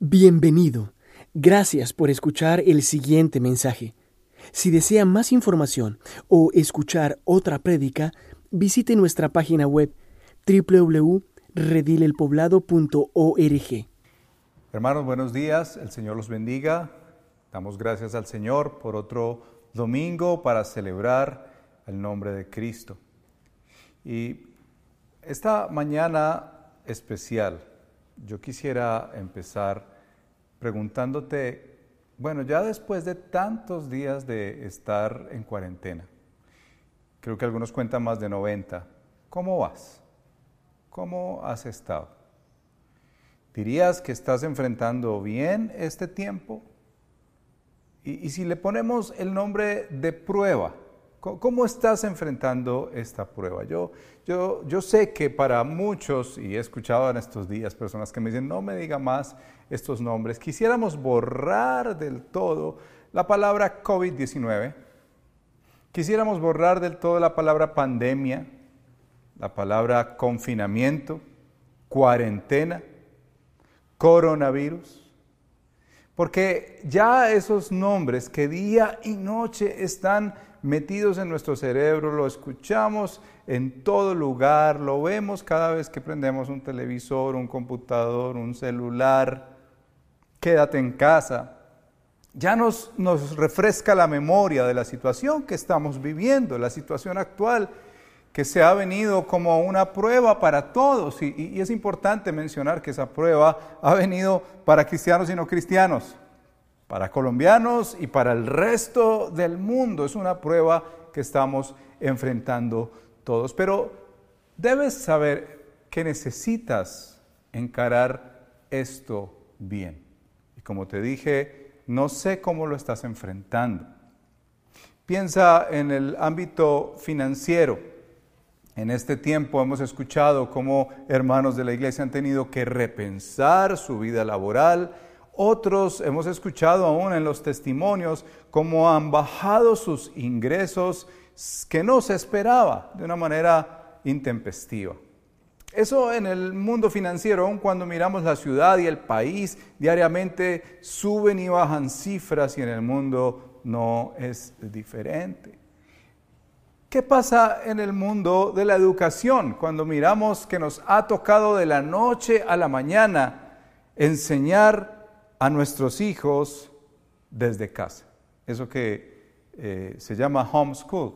Bienvenido. Gracias por escuchar el siguiente mensaje. Si desea más información o escuchar otra prédica, visite nuestra página web www.redilelpoblado.org. Hermanos, buenos días. El Señor los bendiga. Damos gracias al Señor por otro domingo para celebrar el nombre de Cristo. Y esta mañana especial, yo quisiera empezar preguntándote, bueno, ya después de tantos días de estar en cuarentena, creo que algunos cuentan más de 90, ¿cómo vas? ¿Cómo has estado? ¿Dirías que estás enfrentando bien este tiempo? Y, y si le ponemos el nombre de prueba, ¿Cómo estás enfrentando esta prueba? Yo, yo, yo sé que para muchos, y he escuchado en estos días personas que me dicen, no me diga más estos nombres, quisiéramos borrar del todo la palabra COVID-19, quisiéramos borrar del todo la palabra pandemia, la palabra confinamiento, cuarentena, coronavirus, porque ya esos nombres que día y noche están metidos en nuestro cerebro, lo escuchamos en todo lugar, lo vemos cada vez que prendemos un televisor, un computador, un celular. Quédate en casa. Ya nos, refresca la memoria de la situación que estamos viviendo, la situación actual que se ha venido como una prueba para todos. Y, es importante mencionar que esa prueba ha venido para cristianos y no cristianos para colombianos y para el resto del mundo. Es una prueba que estamos enfrentando todos. Pero debes saber que necesitas encarar esto bien. Y como te dije, no sé cómo lo estás enfrentando. Piensa en el ámbito financiero. En este tiempo hemos escuchado cómo hermanos de la iglesia han tenido que repensar su vida laboral, otros hemos escuchado aún en los testimonios cómo han bajado sus ingresos que no se esperaba de una manera intempestiva. Eso en el mundo financiero, aun cuando miramos la ciudad y el país, diariamente suben y bajan cifras y en el mundo no es diferente. ¿Qué pasa en el mundo de la educación cuando miramos que nos ha tocado de la noche a la mañana enseñar a nuestros hijos desde casa. Eso que eh, se llama homeschool.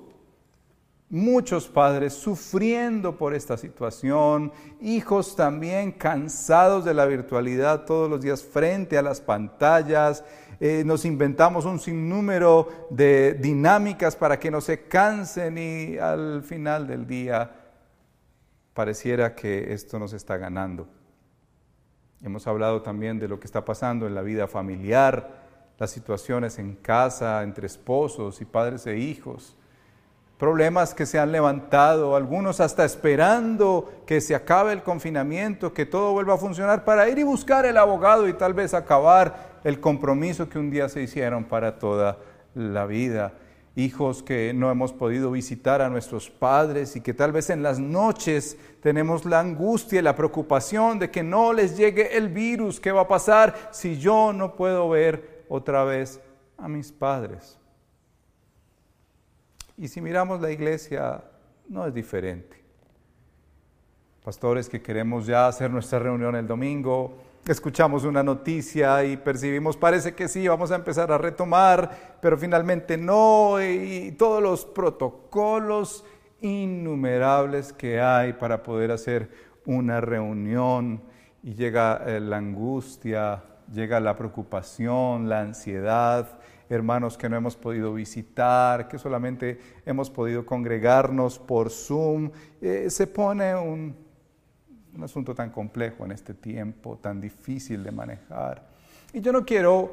Muchos padres sufriendo por esta situación, hijos también cansados de la virtualidad todos los días frente a las pantallas. Eh, nos inventamos un sinnúmero de dinámicas para que no se cansen y al final del día pareciera que esto nos está ganando. Hemos hablado también de lo que está pasando en la vida familiar, las situaciones en casa, entre esposos y padres e hijos, problemas que se han levantado, algunos hasta esperando que se acabe el confinamiento, que todo vuelva a funcionar para ir y buscar el abogado y tal vez acabar el compromiso que un día se hicieron para toda la vida hijos que no hemos podido visitar a nuestros padres y que tal vez en las noches tenemos la angustia y la preocupación de que no les llegue el virus, ¿qué va a pasar si yo no puedo ver otra vez a mis padres? Y si miramos la iglesia, no es diferente. Pastores que queremos ya hacer nuestra reunión el domingo, escuchamos una noticia y percibimos, parece que sí, vamos a empezar a retomar, pero finalmente no, y todos los protocolos innumerables que hay para poder hacer una reunión y llega eh, la angustia, llega la preocupación, la ansiedad, hermanos que no hemos podido visitar, que solamente hemos podido congregarnos por Zoom, eh, se pone un, un asunto tan complejo en este tiempo, tan difícil de manejar. Y yo no quiero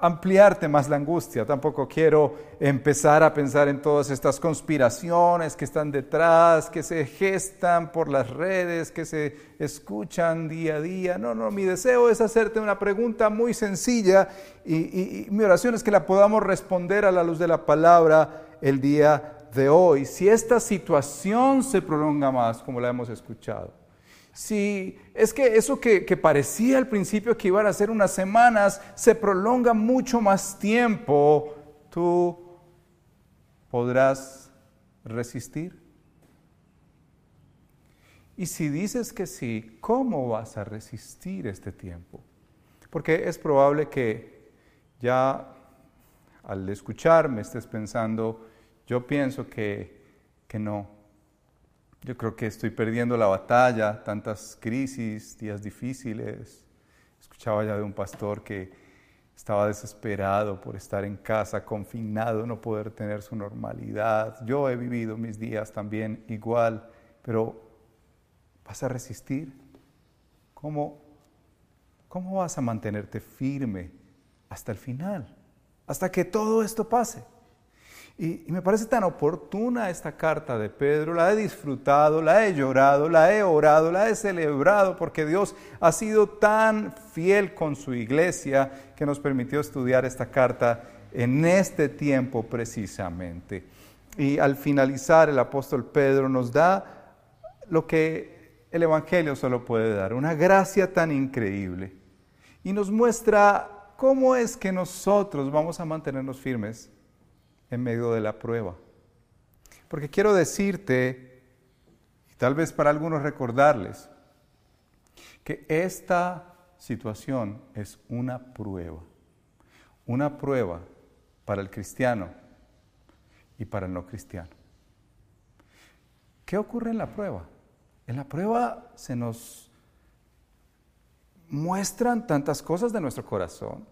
ampliarte más la angustia, tampoco quiero empezar a pensar en todas estas conspiraciones que están detrás, que se gestan por las redes, que se escuchan día a día. No, no, mi deseo es hacerte una pregunta muy sencilla y, mi oración es que la podamos responder a la luz de la palabra el día de hoy. Si esta situación se prolonga más, como la hemos escuchado, Si es que eso que, que, parecía al principio que iban a ser unas semanas, se prolonga mucho más tiempo, tú podrás resistir. Y si dices que sí, ¿cómo vas a resistir este tiempo? Porque es probable que ya al escucharme estés pensando, yo pienso que, que no. Yo creo que estoy perdiendo la batalla, tantas crisis, días difíciles. Escuchaba ya de un pastor que estaba desesperado por estar en casa, confinado, no poder tener su normalidad. Yo he vivido mis días también igual, pero ¿Vas a resistir? ¿Cómo, ¿Cómo vas a mantenerte firme hasta el final? Hasta que todo esto pase. Y, me parece tan oportuna esta carta de Pedro, la he disfrutado, la he llorado, la he orado, la he celebrado, porque Dios ha sido tan fiel con su iglesia que nos permitió estudiar esta carta en este tiempo precisamente. Y al finalizar el apóstol Pedro nos da lo que el Evangelio solo puede dar, una gracia tan increíble. Y nos muestra cómo es que nosotros vamos a mantenernos firmes en medio de la prueba. Porque quiero decirte, y tal vez para algunos recordarles, que esta situación es una prueba. Una prueba para el cristiano y para el no cristiano. ¿Qué ocurre en la prueba? En la prueba se nos muestran tantas cosas de nuestro corazón.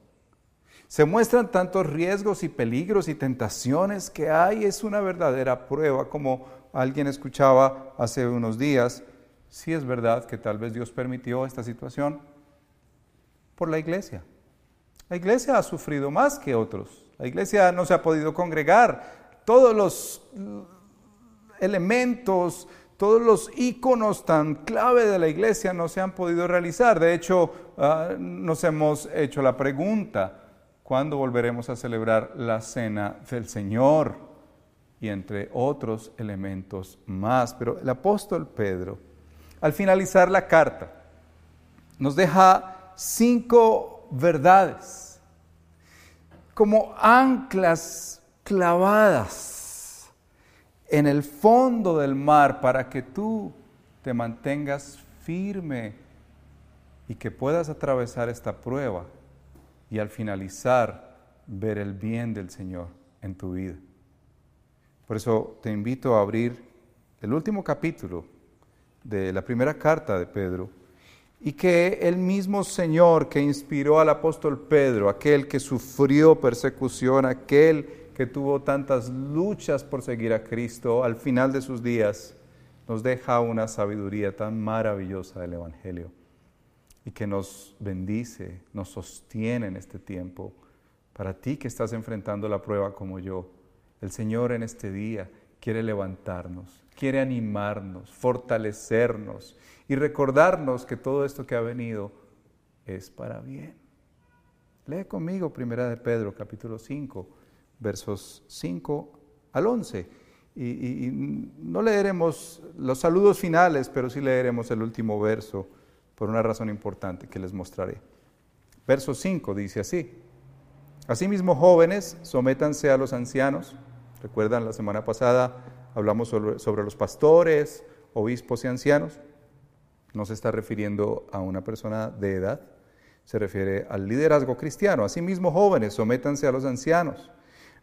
Se muestran tantos riesgos y peligros y tentaciones que hay. Es una verdadera prueba, como alguien escuchaba hace unos días. Sí es verdad que tal vez Dios permitió esta situación por la iglesia. La iglesia ha sufrido más que otros. La iglesia no se ha podido congregar. Todos los elementos todos los íconos tan clave de la iglesia no se han podido realizar. De hecho, ah, nos hemos hecho la pregunta, ¿cuándo volveremos a celebrar la cena del Señor? Y entre otros elementos más. Pero el apóstol Pedro, al finalizar la carta, nos deja cinco verdades como anclas clavadas en el fondo del mar para que tú te mantengas firme y que puedas atravesar esta prueba y al finalizar ver el bien del Señor en tu vida. Por eso te invito a abrir el último capítulo de la primera carta de Pedro y que el mismo Señor que inspiró al apóstol Pedro, aquel que sufrió persecución, aquel que tuvo tantas luchas por seguir a Cristo, al final de sus días nos deja una sabiduría tan maravillosa del Evangelio y que nos bendice, nos sostiene en este tiempo. Para ti que estás enfrentando la prueba como yo, el Señor en este día quiere levantarnos, quiere animarnos, fortalecernos y recordarnos que todo esto que ha venido es para bien. Lee conmigo Primera de Pedro, capítulo 5 versos 5 al 11. Y, no leeremos los saludos finales, pero sí leeremos el último verso por una razón importante que les mostraré. Verso 5 dice así, Asimismo jóvenes, sométanse a los ancianos. Recuerdan, la semana pasada hablamos sobre, sobre los pastores, obispos y ancianos. No se está refiriendo a una persona de edad, se refiere al liderazgo cristiano. Asimismo jóvenes, sométanse a los ancianos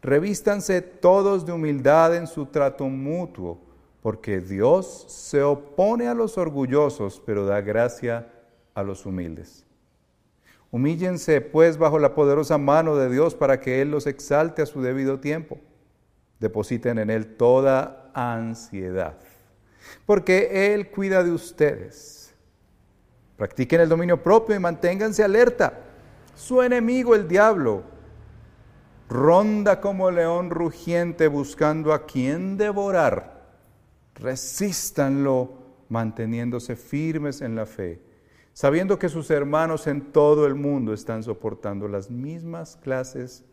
Revístanse todos de humildad en su trato mutuo, porque Dios se opone a los orgullosos, pero da gracia a los humildes. Humíllense pues bajo la poderosa mano de Dios para que Él los exalte a su debido tiempo. Depositen en Él toda ansiedad, porque Él cuida de ustedes. Practiquen el dominio propio y manténganse alerta. Su enemigo, el diablo, ronda como león rugiente buscando a quien devorar. Resístanlo manteniéndose firmes en la fe, sabiendo que sus hermanos en todo el mundo están soportando las mismas clases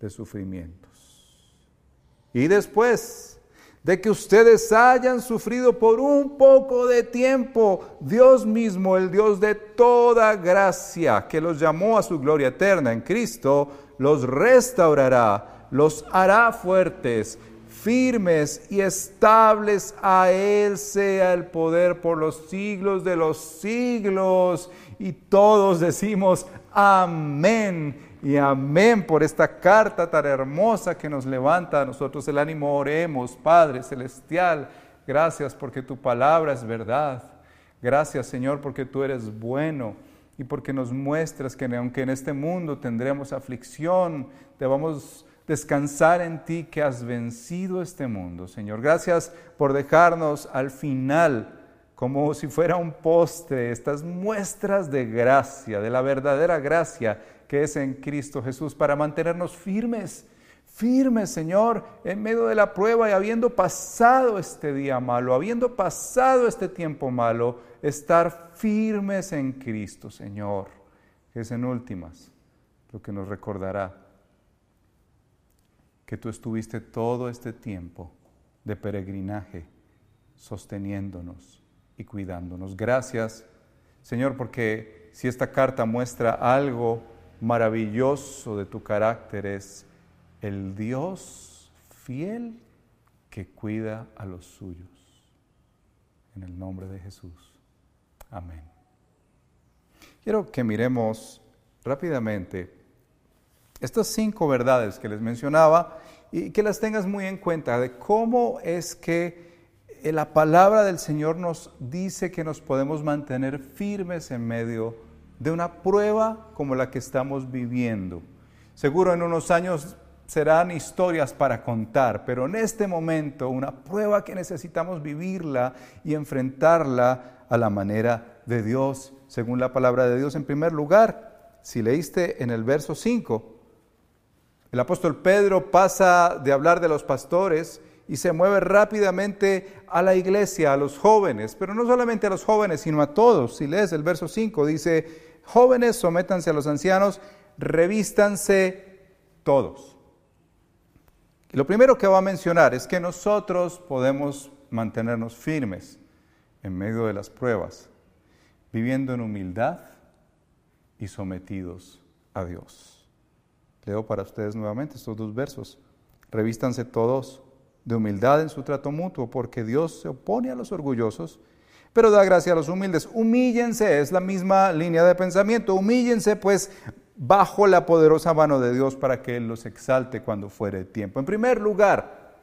de sufrimientos. Y después de que ustedes hayan sufrido por un poco de tiempo, Dios mismo, el Dios de toda gracia, que los llamó a su gloria eterna en Cristo, los restaurará, los hará fuertes, firmes y estables. A Él sea el poder por los siglos de los siglos. Y todos decimos amén y amén por esta carta tan hermosa que nos levanta a nosotros el ánimo. Oremos, Padre Celestial, gracias porque tu palabra es verdad. Gracias, Señor, porque tú eres bueno y porque nos muestras que aunque en este mundo tendremos aflicción, debamos descansar en ti que has vencido este mundo, Señor. Gracias por dejarnos al final como si fuera un postre, estas muestras de gracia, de la verdadera gracia que es en Cristo Jesús, para mantenernos firmes, firmes, Señor, en medio de la prueba y habiendo pasado este día malo, habiendo pasado este tiempo malo, estar firmes en Cristo, Señor, que es en últimas lo que nos recordará que tú estuviste todo este tiempo de peregrinaje sosteniéndonos y cuidándonos. Gracias, Señor, porque si esta carta muestra algo maravilloso de tu carácter es el Dios fiel que cuida a los suyos. En el nombre de Jesús. Amén. Quiero que miremos rápidamente estas cinco verdades que les mencionaba y que las tengas muy en cuenta de cómo es que la palabra del Señor nos dice que nos podemos mantener firmes en medio de una prueba como la que estamos viviendo. Seguro en unos años serán historias para contar, pero en este momento una prueba que necesitamos vivirla y enfrentarla a la manera de Dios, según la palabra de Dios. En primer lugar, si leíste en el verso 5, el apóstol Pedro pasa de hablar de los pastores y se mueve rápidamente a la iglesia, a los jóvenes, pero no solamente a los jóvenes, sino a todos. Si lees el verso 5, dice, jóvenes, sométanse a los ancianos, revístanse todos. Y lo primero que va a mencionar es que nosotros podemos mantenernos firmes en medio de las pruebas, viviendo en humildad y sometidos a Dios. Leo para ustedes nuevamente estos dos versos. Revístanse todos de humildad en su trato mutuo, porque Dios se opone a los orgullosos, pero da gracia a los humildes. Humíllense, es la misma línea de pensamiento. Humíllense pues bajo la poderosa mano de Dios para que Él los exalte cuando fuere tiempo. En primer lugar,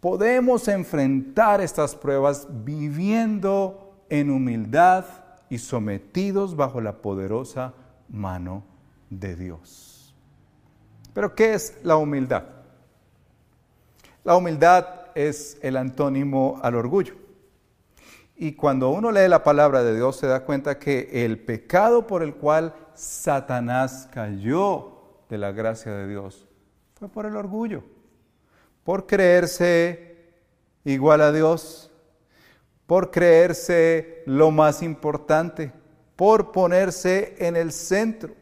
podemos enfrentar estas pruebas viviendo en humildad y sometidos bajo la poderosa mano de Dios. Pero ¿qué es la humildad? La humildad es el antónimo al orgullo. Y cuando uno lee la palabra de Dios se da cuenta que el pecado por el cual Satanás cayó de la gracia de Dios fue por el orgullo, por creerse igual a Dios, por creerse lo más importante, por ponerse en el centro.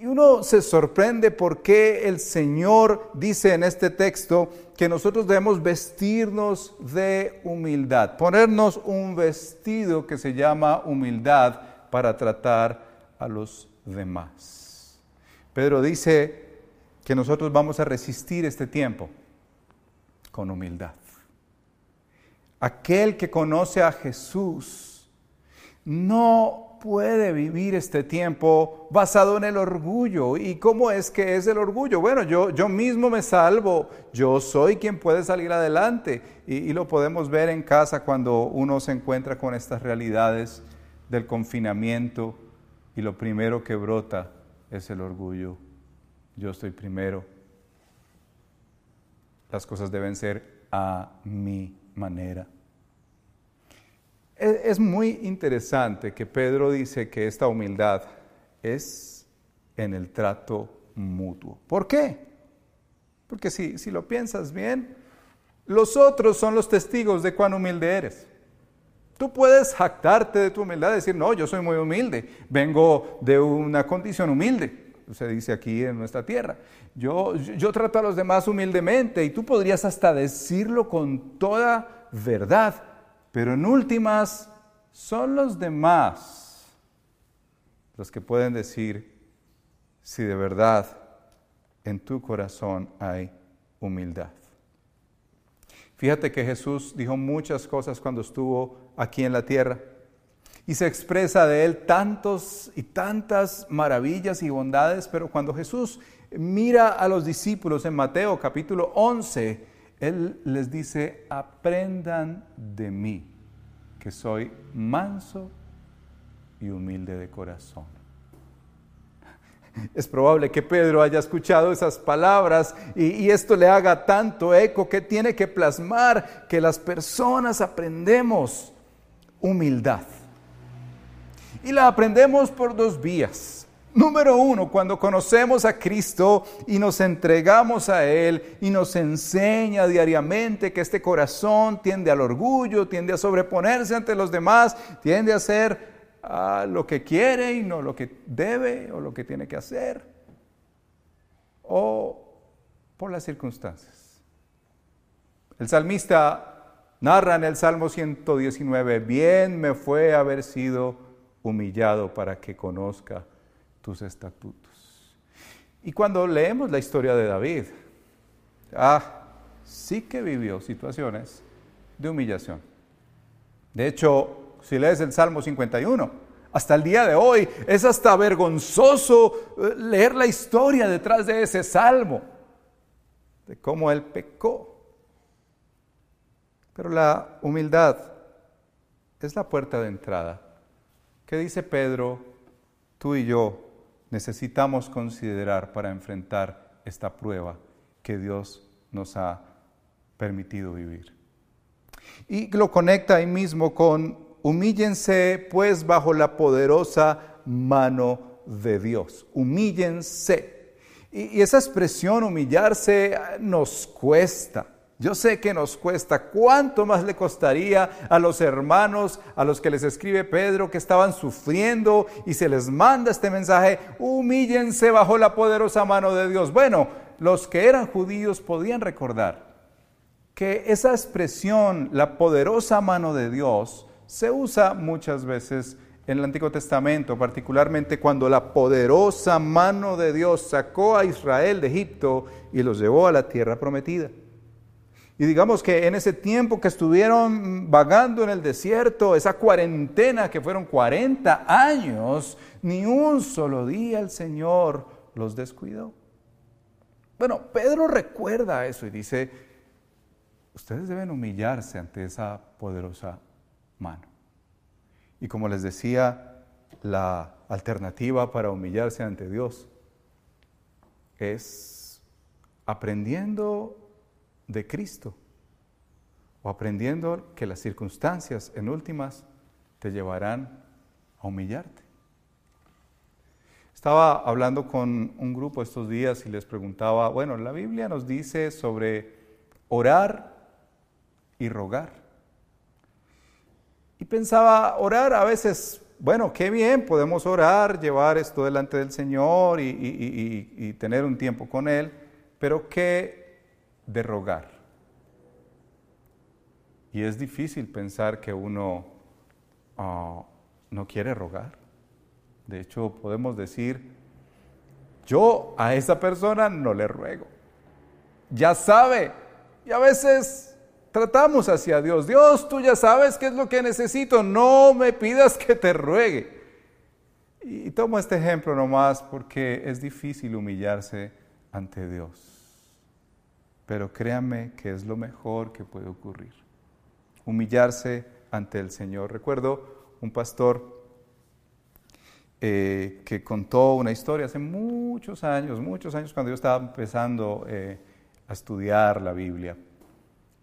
Y uno se sorprende por qué el Señor dice en este texto que nosotros debemos vestirnos de humildad, ponernos un vestido que se llama humildad para tratar a los demás. Pedro dice que nosotros vamos a resistir este tiempo con humildad. Aquel que conoce a Jesús no puede vivir este tiempo basado en el orgullo. ¿Y cómo es que es el orgullo? Bueno, yo, yo mismo me salvo, yo soy quien puede salir adelante. Y, y lo podemos ver en casa cuando uno se encuentra con estas realidades del confinamiento y lo primero que brota es el orgullo. Yo estoy primero. Las cosas deben ser a mi manera. Es muy interesante que Pedro dice que esta humildad es en el trato mutuo. ¿Por qué? Porque si, si lo piensas bien, los otros son los testigos de cuán humilde eres. Tú puedes jactarte de tu humildad, decir, no, yo soy muy humilde, vengo de una condición humilde. se dice aquí en nuestra tierra. Yo, yo trato a los demás humildemente y tú podrías hasta decirlo con toda verdad, pero en últimas son los demás los que pueden decir si de verdad en tu corazón hay humildad. Fíjate que Jesús dijo muchas cosas cuando estuvo aquí en la tierra y se expresa de él tantos y tantas maravillas y bondades, pero cuando Jesús mira a los discípulos en Mateo capítulo 11, él les dice, aprendan de mí, que soy manso y humilde de corazón. Es probable que Pedro haya escuchado esas palabras y, esto le haga tanto eco que tiene que plasmar que las personas aprendemos humildad. Y la aprendemos por dos vías. Número uno, cuando conocemos a Cristo y nos entregamos a Él y nos enseña diariamente que este corazón tiende al orgullo, tiende a sobreponerse ante los demás, tiende a hacer ah, lo que quiere y no lo que debe o lo que tiene que hacer, o por las circunstancias. El salmista narra en el Salmo 119, bien me fue haber sido humillado para que conozca tus estatutos. Y cuando leemos la historia de David, ah, sí que vivió situaciones de humillación. De hecho, si lees el Salmo 51, hasta el día de hoy es hasta vergonzoso eh, leer la historia detrás de ese salmo, de cómo él pecó. Pero la humildad es la puerta de entrada. ¿Qué dice Pedro? Tú y yo necesitamos considerar para enfrentar esta prueba que Dios nos ha permitido vivir. Y lo conecta ahí mismo con humíllense pues bajo la poderosa mano de Dios. Humíllense. Y, esa expresión humillarse nos cuesta. Yo sé que nos cuesta. ¿Cuánto más le costaría a los hermanos a los que les escribe Pedro que estaban sufriendo y se les manda este mensaje? Humíllense bajo la poderosa mano de Dios. Bueno, los que eran judíos podían recordar que esa expresión, la poderosa mano de Dios, se usa muchas veces en el Antiguo Testamento, particularmente cuando la poderosa mano de Dios sacó a Israel de Egipto y los llevó a la tierra prometida. Y digamos que en ese tiempo que estuvieron vagando en el desierto, esa cuarentena que fueron 40 años, ni un solo día el Señor los descuidó. Bueno, Pedro recuerda eso y dice, ustedes deben humillarse ante esa poderosa mano. Y como les decía, la alternativa para humillarse ante Dios es aprendiendo de Cristo o aprendiendo que las circunstancias en últimas te llevarán a humillarte. Estaba hablando con un grupo estos días y les preguntaba, bueno, la Biblia nos dice sobre orar y rogar. Y pensaba, orar a veces, bueno, qué bien, podemos orar, llevar esto delante del Señor y, y tener un tiempo con Él, pero ¿qué de rogar. Y es difícil pensar que uno ah, no quiere rogar. De hecho, podemos decir, yo a esa persona no le ruego. Ya sabe. Y a veces tratamos hacia Dios. Dios, tú ya sabes qué es lo que necesito. No me pidas que te ruegue. Y tomo este ejemplo nomás porque es difícil humillarse ante Dios pero créanme que es lo mejor que puede ocurrir. Humillarse ante el Señor. Recuerdo un pastor eh, que contó una historia hace muchos años, muchos años cuando yo estaba empezando eh, a estudiar la Biblia.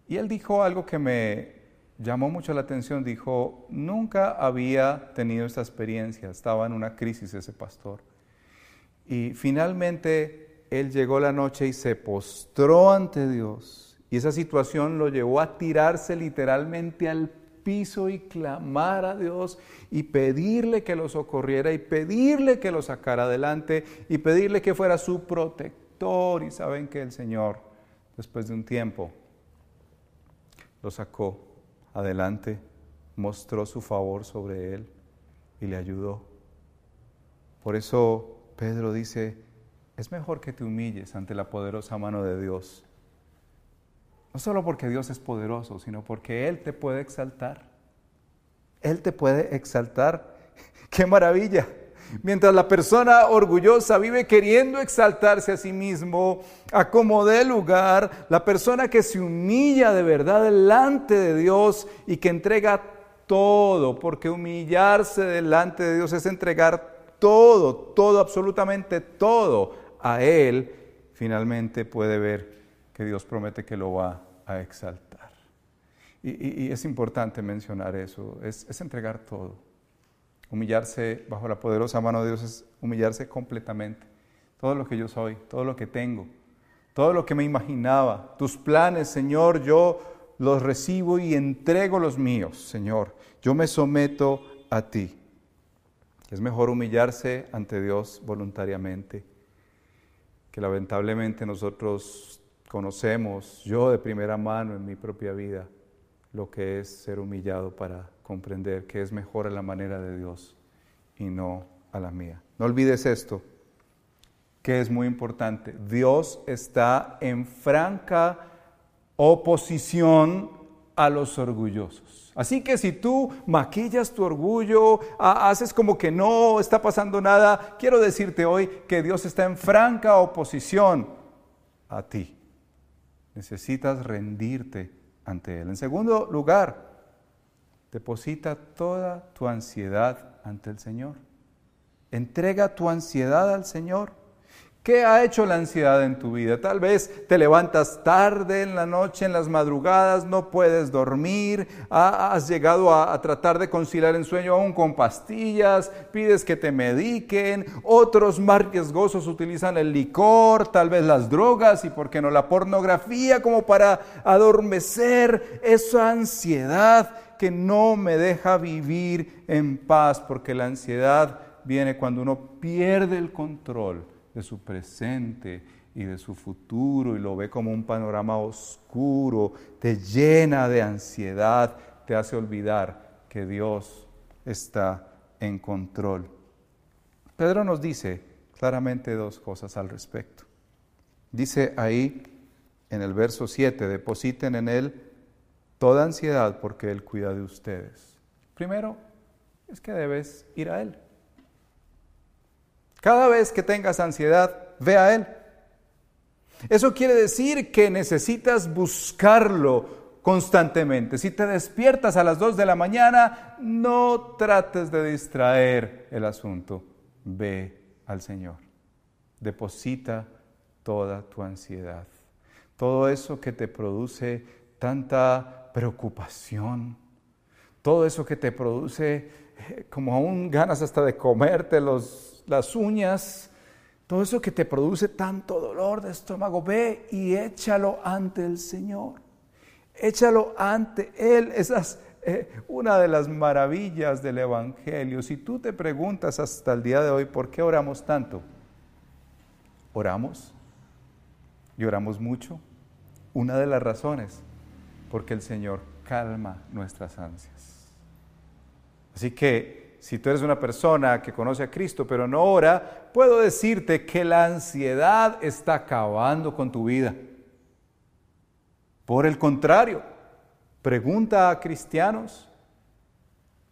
Y él dijo algo que me llamó mucho la atención. Dijo, nunca había tenido esta experiencia, estaba en una crisis ese pastor. Y finalmente él llegó la noche y se postró ante Dios. Y esa situación lo llevó a tirarse literalmente al piso y clamar a Dios y pedirle que lo socorriera y pedirle que lo sacara adelante y pedirle que fuera su protector. Y saben que el Señor, después de un tiempo, lo sacó adelante, mostró su favor sobre él y le ayudó. Por eso Pedro dice, es mejor que te humilles ante la poderosa mano de Dios. No solo porque Dios es poderoso, sino porque Él te puede exaltar. Él te puede exaltar. ¡Qué maravilla! Mientras la persona orgullosa vive queriendo exaltarse a sí mismo, a como dé lugar, la persona que se humilla de verdad delante de Dios y que entrega todo, porque humillarse delante de Dios es entregar todo, todo, absolutamente todo a Él, finalmente puede ver que Dios promete que lo va a exaltar. Y, es importante mencionar eso, es entregar todo. Humillarse bajo la poderosa mano de Dios es humillarse completamente. Todo lo que yo soy, todo lo que tengo, todo lo que me imaginaba, tus planes, Señor, yo los recibo y entrego los míos, Señor. Yo me someto a ti. Es mejor humillarse ante Dios voluntariamente, que lamentablemente nosotros conocemos, yo de primera mano en mi propia vida, lo que es ser humillado para comprender que es mejor a la manera de Dios y no a la mía. No olvides esto, que es muy importante. Dios está en franca oposición a los orgullosos. Así que si tú maquillas tu orgullo, haces como que no está pasando nada, quiero decirte hoy que Dios está en franca oposición a ti. Necesitas rendirte ante Él. En segundo lugar, Deposita toda tu ansiedad ante el Señor. Entrega tu ansiedad al Señor. ¿Qué ha hecho la ansiedad en tu vida? Tal vez te levantas tarde en la noche, en las madrugadas, no puedes dormir, has llegado a, tratar de conciliar el sueño aún con pastillas, pides que te mediquen, otros más riesgosos utilizan el licor, tal vez las drogas y, ¿por qué no, la pornografía como para adormecer esa ansiedad que no me deja vivir en paz, porque la ansiedad viene cuando uno pierde el control de su presente y de su futuro y lo ve como un panorama oscuro, te llena de ansiedad, te hace olvidar que Dios está en control. Pedro nos dice claramente dos cosas al respecto. Dice ahí en el verso 7, depositen en Él toda ansiedad porque Él cuida de ustedes. Primero, es que debes ir a Él. Cada vez que tengas ansiedad, ve a Él. Eso quiere decir que necesitas buscarlo constantemente. Si te despiertas a las 2 de la mañana, no trates de distraer el asunto. Ve al Señor. Deposita toda tu ansiedad. Todo eso que te produce tanta preocupación, todo eso que te produce eh, como aún ganas hasta de comerte los, las uñas, todo eso que te produce tanto dolor de estómago, ve y échalo ante el Señor. Échalo ante Él. Esa es eh, una de las maravillas del Evangelio. Si tú te preguntas hasta el día de hoy, ¿por qué oramos tanto? Oramos y oramos mucho. Una de las razones porque el Señor calma nuestras ansias. Así que si tú eres una persona que conoce a Cristo pero no ora, puedo decirte que la ansiedad está acabando con tu vida. Por el contrario, pregunta a cristianos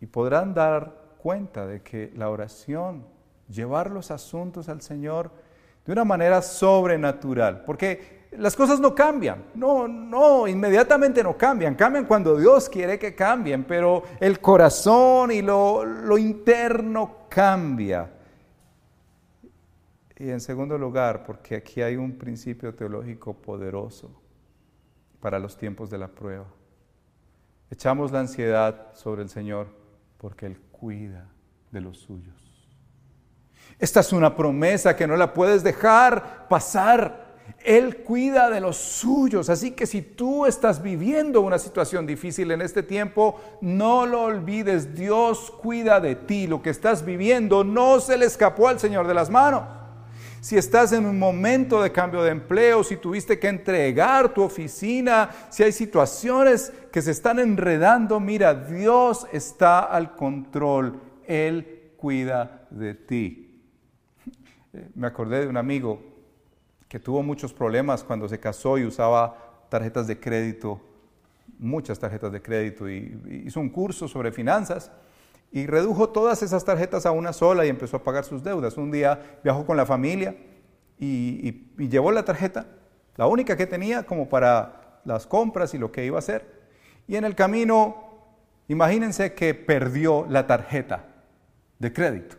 y podrán dar cuenta de que la oración, llevar los asuntos al Señor de una manera sobrenatural, porque las cosas no cambian, no, no, inmediatamente no cambian, cambian cuando Dios quiere que cambien, pero el corazón y lo, lo interno cambia. Y en segundo lugar, porque aquí hay un principio teológico poderoso para los tiempos de la prueba. Echamos la ansiedad sobre el Señor porque Él cuida de los suyos. Esta es una promesa que no la puedes dejar pasar. Él cuida de los suyos. Así que si tú estás viviendo una situación difícil en este tiempo, no lo olvides. Dios cuida de ti. Lo que estás viviendo no se le escapó al Señor de las manos. Si estás en un momento de cambio de empleo, si tuviste que entregar tu oficina, si hay situaciones que se están enredando, mira, Dios está al control. Él cuida de ti. Me acordé de un amigo que tuvo muchos problemas cuando se casó y usaba tarjetas de crédito, muchas tarjetas de crédito, y hizo un curso sobre finanzas y redujo todas esas tarjetas a una sola y empezó a pagar sus deudas. Un día viajó con la familia y, llevó la tarjeta, la única que tenía como para las compras y lo que iba a hacer. Y en el camino, imagínense que perdió la tarjeta de crédito.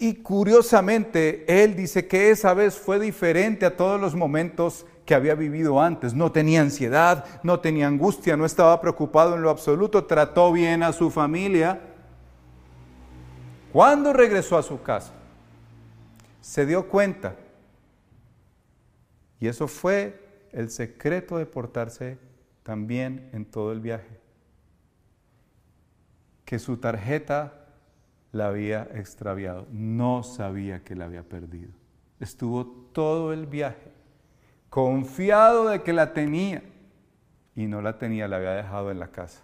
Y curiosamente, él dice que esa vez fue diferente a todos los momentos que había vivido antes. No tenía ansiedad, no tenía angustia, no estaba preocupado en lo absoluto, trató bien a su familia. Cuando regresó a su casa, se dio cuenta, y eso fue el secreto de portarse también en todo el viaje, que su tarjeta la había extraviado. No sabía que la había perdido. Estuvo todo el viaje confiado de que la tenía y no la tenía, la había dejado en la casa.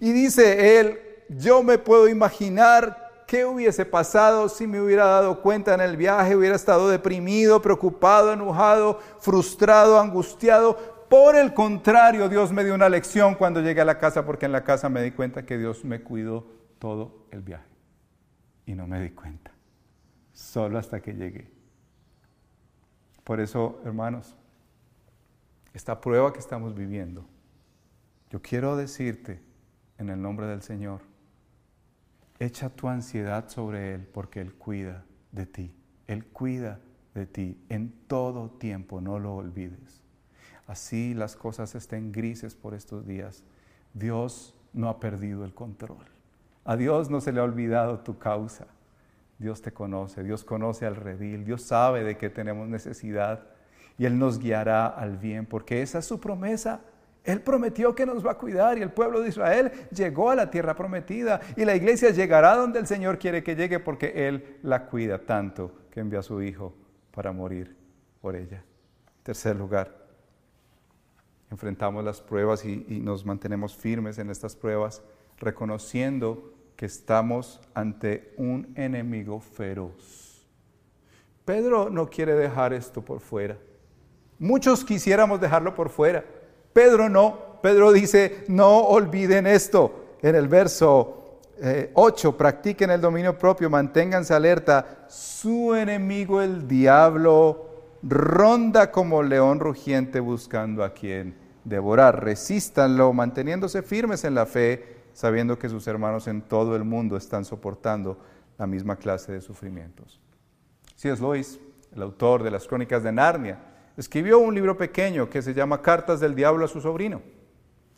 Y dice él, yo me puedo imaginar qué hubiese pasado si me hubiera dado cuenta en el viaje, hubiera estado deprimido, preocupado, enojado, frustrado, angustiado. Por el contrario, Dios me dio una lección cuando llegué a la casa porque en la casa me di cuenta que Dios me cuidó todo el viaje. Y no me di cuenta, solo hasta que llegué. Por eso, hermanos, esta prueba que estamos viviendo, yo quiero decirte en el nombre del Señor, echa tu ansiedad sobre Él porque Él cuida de ti. Él cuida de ti en todo tiempo, no lo olvides. Así las cosas estén grises por estos días. Dios no ha perdido el control. A Dios no se le ha olvidado tu causa. Dios te conoce, Dios conoce al redil, Dios sabe de qué tenemos necesidad y Él nos guiará al bien, porque esa es su promesa. Él prometió que nos va a cuidar y el pueblo de Israel llegó a la tierra prometida y la iglesia llegará donde el Señor quiere que llegue porque Él la cuida tanto que envió a su Hijo para morir por ella. Tercer lugar, enfrentamos las pruebas y, y nos mantenemos firmes en estas pruebas, reconociendo que estamos ante un enemigo feroz. Pedro no quiere dejar esto por fuera. Muchos quisiéramos dejarlo por fuera. Pedro no. Pedro dice, no olviden esto. En el verso 8, eh, practiquen el dominio propio, manténganse alerta. Su enemigo, el diablo, ronda como león rugiente buscando a quien devorar. Resístanlo, manteniéndose firmes en la fe sabiendo que sus hermanos en todo el mundo están soportando la misma clase de sufrimientos. es Lois, el autor de las Crónicas de Narnia, escribió un libro pequeño que se llama Cartas del Diablo a su sobrino.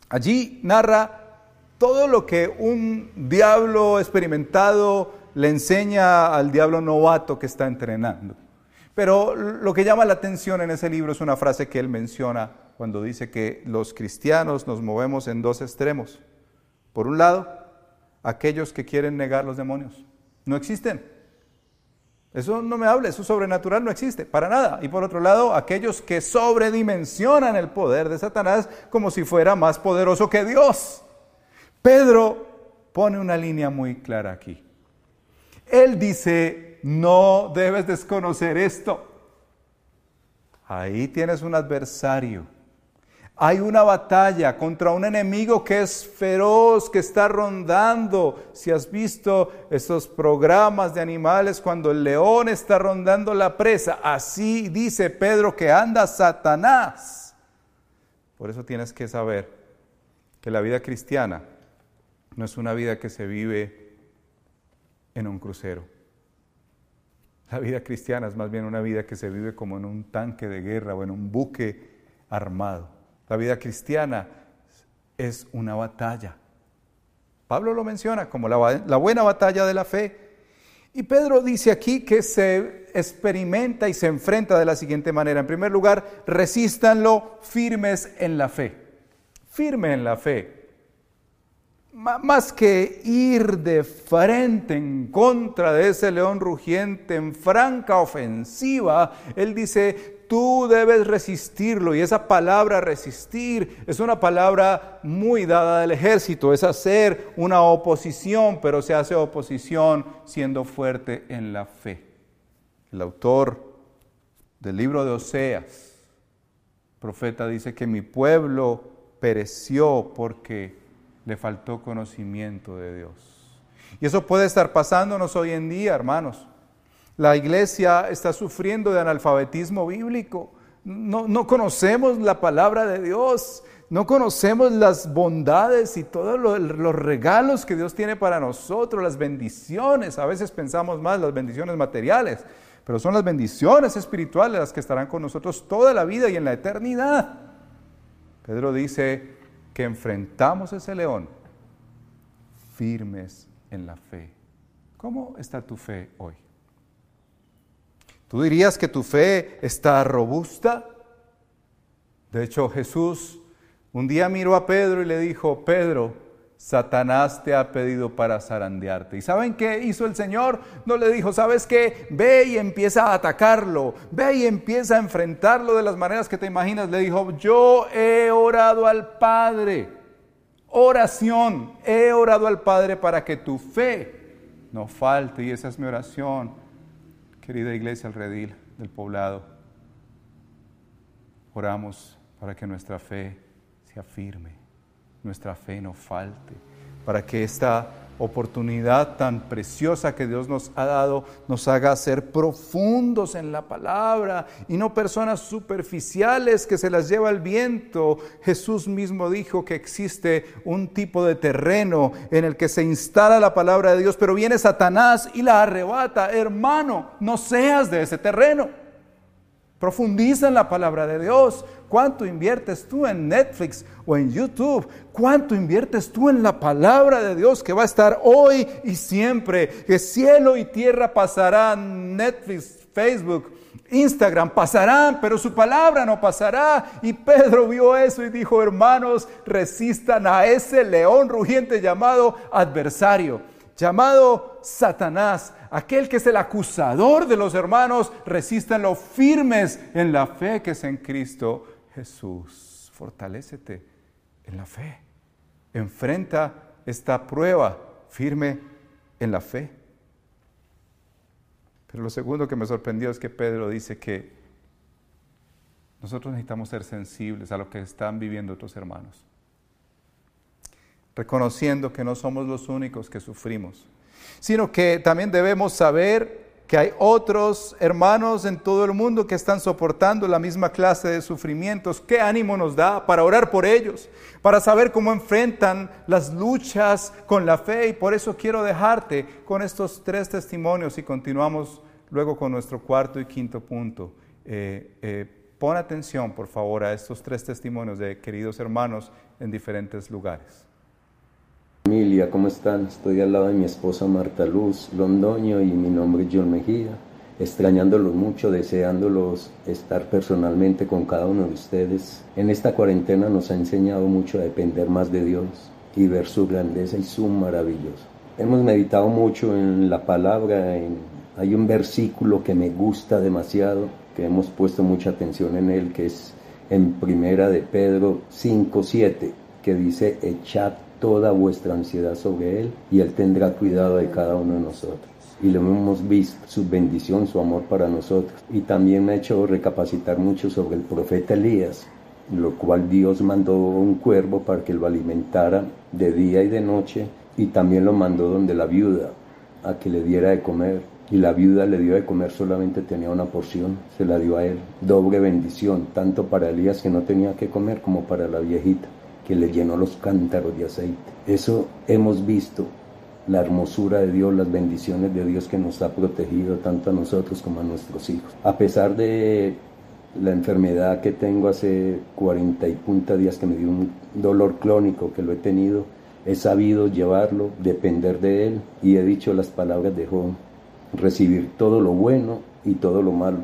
Allí narra todo lo que un diablo experimentado le enseña al diablo novato que está entrenando. Pero lo que llama la atención en ese libro es una frase que él menciona cuando dice que los cristianos nos movemos en dos extremos. Por un lado, aquellos que quieren negar los demonios. No existen. Eso no me habla, eso sobrenatural no existe, para nada. Y por otro lado, aquellos que sobredimensionan el poder de Satanás como si fuera más poderoso que Dios. Pedro pone una línea muy clara aquí. Él dice, no debes desconocer esto. Ahí tienes un adversario hay una batalla contra un enemigo que es feroz, que está rondando. Si has visto esos programas de animales cuando el león está rondando la presa, así dice Pedro que anda Satanás. Por eso tienes que saber que la vida cristiana no es una vida que se vive en un crucero. La vida cristiana es más bien una vida que se vive como en un tanque de guerra o en un buque armado. La vida cristiana es una batalla. Pablo lo menciona como la, buena batalla de la fe. Y Pedro dice aquí que se experimenta y se enfrenta de la siguiente manera. En primer lugar, resístanlo firmes en la fe. Firme en la fe más que ir de frente en contra de ese león rugiente en franca ofensiva, él dice, tú debes resistirlo. Y esa palabra resistir es una palabra muy dada del ejército, es hacer una oposición, pero se hace oposición siendo fuerte en la fe. El autor del libro de Oseas, profeta, dice que mi pueblo pereció porque le faltó conocimiento de Dios. Y eso puede estar pasándonos hoy en día, hermanos. La iglesia está sufriendo de analfabetismo bíblico. No, no, conocemos la palabra de Dios, no conocemos las bondades y todos los regalos que Dios tiene para nosotros, las bendiciones. A veces pensamos más las bendiciones materiales, pero son las bendiciones espirituales las que estarán con nosotros toda la vida y en la eternidad. Pedro dice, que enfrentamos ese león firmes en la fe. ¿Cómo está tu fe hoy? ¿Tú dirías que tu fe está robusta? De hecho, Jesús un día miró a Pedro y le dijo, Pedro, Satanás te ha pedido para zarandearte. ¿Y saben qué hizo el Señor? No le dijo, ¿sabes qué? Ve y empieza a atacarlo, ve y empieza a enfrentarlo de las maneras que te imaginas. Le dijo, yo he orado al Padre. Oración, he orado al Padre para que tu fe no falte. Y esa es mi oración, querida iglesia al redil del poblado. Oramos para que nuestra fe sea firme nuestra fe no falte, para que esta oportunidad tan preciosa que Dios nos ha dado nos haga ser profundos en la palabra y no personas superficiales que se las lleva el viento. Jesús mismo dijo que existe un tipo de terreno en el que se instala la palabra de Dios, pero viene Satanás y la arrebata. Hermano, no seas de ese terreno. Profundiza en la palabra de Dios. ¿Cuánto inviertes tú en Netflix o en YouTube? ¿Cuánto inviertes tú en la palabra de Dios que va a estar hoy y siempre? Que cielo y tierra pasarán, Netflix, Facebook, Instagram pasarán, pero su palabra no pasará. Y Pedro vio eso y dijo, hermanos, resistan a ese león rugiente llamado adversario llamado Satanás, aquel que es el acusador de los hermanos, resístanlo firmes en la fe que es en Cristo Jesús. Fortalécete en la fe. Enfrenta esta prueba firme en la fe. Pero lo segundo que me sorprendió es que Pedro dice que nosotros necesitamos ser sensibles a lo que están viviendo otros hermanos reconociendo que no somos los únicos que sufrimos, sino que también debemos saber que hay otros hermanos en todo el mundo que están soportando la misma clase de sufrimientos. ¿Qué ánimo nos da para orar por ellos? Para saber cómo enfrentan las luchas con la fe. Y por eso quiero dejarte con estos tres testimonios y continuamos luego con nuestro cuarto y quinto punto. Eh, eh, pon atención, por favor, a estos tres testimonios de queridos hermanos en diferentes lugares. Familia, ¿cómo están? Estoy al lado de mi esposa Marta Luz Londoño y mi nombre es John Mejía, extrañándolos mucho, deseándolos estar personalmente con cada uno de ustedes. En esta cuarentena nos ha enseñado mucho a depender más de Dios y ver su grandeza y su maravilloso. Hemos meditado mucho en la palabra, hay un versículo que me gusta demasiado, que hemos puesto mucha atención en él, que es en primera de Pedro 5.7, que dice, echad toda vuestra ansiedad sobre Él y Él tendrá cuidado de cada uno de nosotros. Y lo hemos visto, su bendición, su amor para nosotros. Y también me ha hecho recapacitar mucho sobre el profeta Elías, lo cual Dios mandó un cuervo para que lo alimentara de día y de noche y también lo mandó donde la viuda a que le diera de comer y la viuda le dio de comer solamente tenía una porción, se la dio a él. Doble bendición, tanto para Elías que no tenía que comer como para la viejita que le llenó los cántaros de aceite. Eso hemos visto, la hermosura de Dios, las bendiciones de Dios que nos ha protegido tanto a nosotros como a nuestros hijos. A pesar de la enfermedad que tengo hace 40 y punta días que me dio un dolor crónico que lo he tenido, he sabido llevarlo, depender de Él y he dicho las palabras de Job. recibir todo lo bueno y todo lo malo.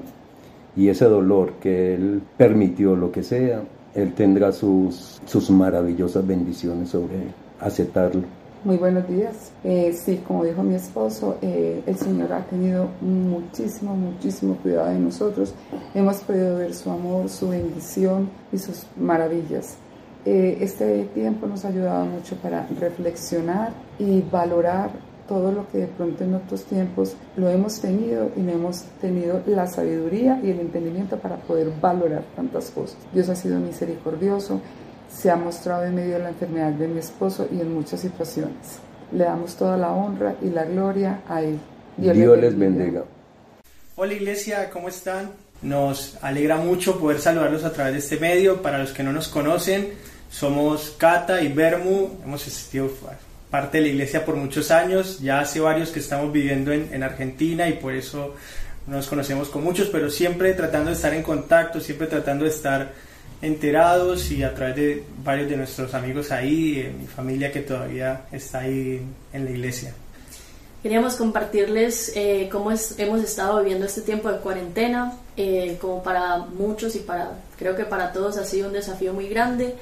Y ese dolor que Él permitió, lo que sea, Él tendrá sus, sus maravillosas bendiciones sobre. Aceptarlo. Muy buenos días. Eh, sí, como dijo mi esposo, eh, el Señor ha tenido muchísimo, muchísimo cuidado de nosotros. Hemos podido ver su amor, su bendición y sus maravillas. Eh, este tiempo nos ha ayudado mucho para reflexionar y valorar todo lo que de pronto en otros tiempos lo hemos tenido y no hemos tenido la sabiduría y el entendimiento para poder valorar tantas cosas. Dios ha sido misericordioso, se ha mostrado en medio de la enfermedad de mi esposo y en muchas situaciones. Le damos toda la honra y la gloria a Él. Dios, les bendiga. Hola iglesia, ¿cómo están? Nos alegra mucho poder saludarlos a través de este medio. Para los que no nos conocen, somos Cata y Bermu. Hemos existido parte de la iglesia por muchos años. Ya hace varios que estamos viviendo en, en Argentina y por eso nos conocemos con muchos, pero siempre tratando de estar en contacto, siempre tratando de estar enterados y a través de varios de nuestros amigos ahí, mi familia que todavía está ahí en la iglesia. Queríamos compartirles eh, cómo hemos estado viviendo este tiempo de cuarentena, eh, como para muchos y para creo que para todos ha sido un desafío muy grande.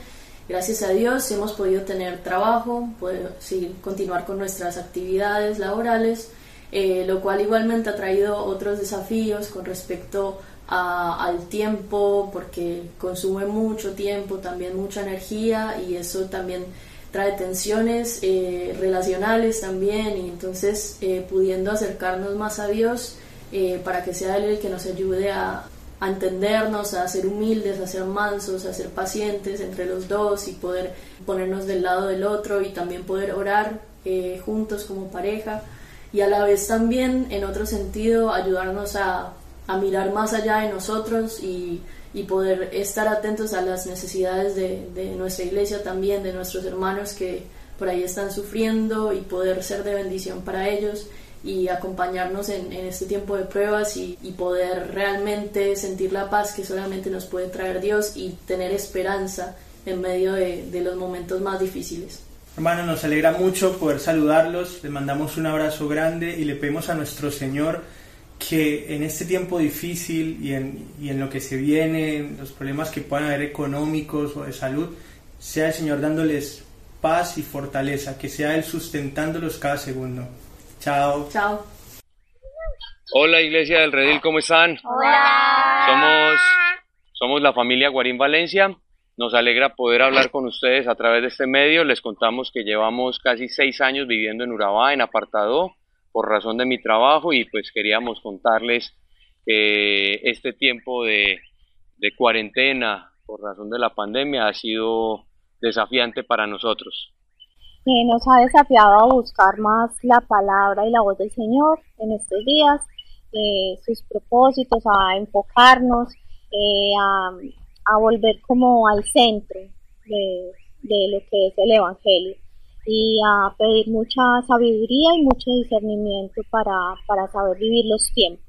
Gracias a Dios hemos podido tener trabajo, poder seguir, continuar con nuestras actividades laborales, eh, lo cual igualmente ha traído otros desafíos con respecto a al tiempo porque consume mucho tiempo, también mucha energía y eso también trae tensiones eh, relacionales también y entonces eh, pudiendo acercarnos más a Dios eh, para que sea Él el que nos ayude a, a, entendernos, a ser humildes, a ser mansos, a ser pacientes entre los dos y poder ponernos del lado del otro y también poder orar juntos como pareja. Y a la vez también en otro sentido ayudarnos a a mirar más allá de nosotros y, y poder estar atentos a las necesidades de, de, nuestra iglesia también, de nuestros hermanos que por ahí están sufriendo y poder ser de bendición para ellos y acompañarnos en, en este tiempo de pruebas y, y, poder realmente sentir la paz que solamente nos puede traer Dios y tener esperanza en medio de, de los momentos más difíciles. Hermanos, nos alegra mucho poder saludarlos, les mandamos un abrazo grande y le pedimos a nuestro Señor que en este tiempo difícil y en, y en lo que se viene, los problemas que puedan haber económicos o de salud, sea el Señor dándoles paz y fortaleza, que sea Él sustentándolos cada segundo. Chao. Chao. Hola Iglesia del Redil, ¿cómo están? Hola. Somos, somos la familia Guarín Valencia. Nos alegra poder hablar con ustedes a través de este medio. Les contamos que llevamos casi seis años viviendo en Urabá, en apartado por razón de mi trabajo y pues queríamos contarles que este tiempo de, cuarentena por razón de la pandemia ha sido desafiante para nosotros. Que nos ha desafiado a buscar más la palabra y la voz del Señor en estos días, eh, sus propósitos, a enfocarnos, eh, a, volver como al centro de, de lo que es el Evangelio y a pedir mucha sabiduría y mucho discernimiento para, para saber vivir los tiempos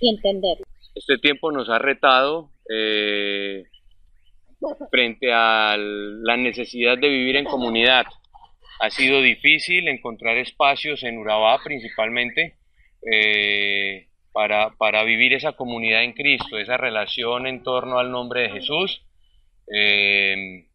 y entenderlos. Este tiempo nos ha retado eh, frente a la necesidad de vivir en comunidad. Ha sido difícil encontrar espacios en Urabá principalmente eh, para, para, vivir esa comunidad en Cristo, esa relación en torno al nombre de Jesús. Eh,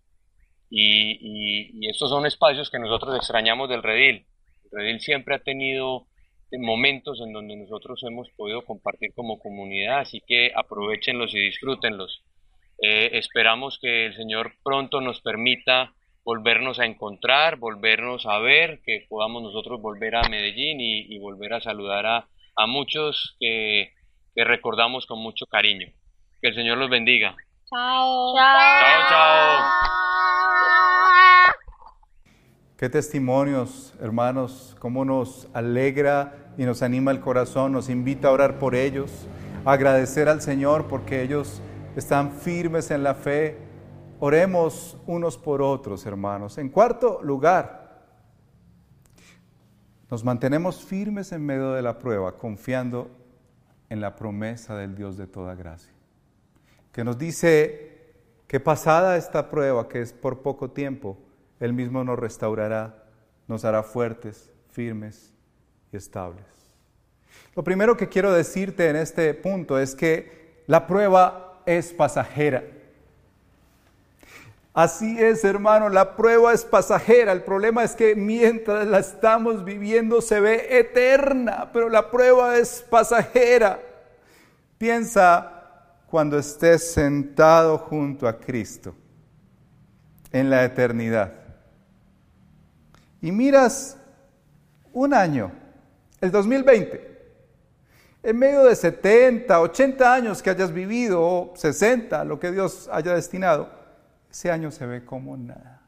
y, estos son espacios que nosotros extrañamos del Redil. El Redil siempre ha tenido momentos en donde nosotros hemos podido compartir como comunidad, así que aprovechenlos y disfrútenlos. Eh, esperamos que el Señor pronto nos permita volvernos a encontrar, volvernos a ver, que podamos nosotros volver a Medellín y, volver a saludar a, a muchos que, que, recordamos con mucho cariño. Que el Señor los bendiga. Chao. Chao, chao. Qué testimonios, hermanos, cómo nos alegra y nos anima el corazón, nos invita a orar por ellos, a agradecer al Señor porque ellos están firmes en la fe. Oremos unos por otros, hermanos. En cuarto lugar, nos mantenemos firmes en medio de la prueba, confiando en la promesa del Dios de toda gracia, que nos dice que pasada esta prueba, que es por poco tiempo, él mismo nos restaurará, nos hará fuertes, firmes y estables. Lo primero que quiero decirte en este punto es que la prueba es pasajera. Así es, hermano, la prueba es pasajera. El problema es que mientras la estamos viviendo se ve eterna, pero la prueba es pasajera. Piensa cuando estés sentado junto a Cristo en la eternidad y miras un año, el 2020, en medio de 70, 80 años que hayas vivido, o 60, lo que Dios haya destinado, ese año se ve como nada.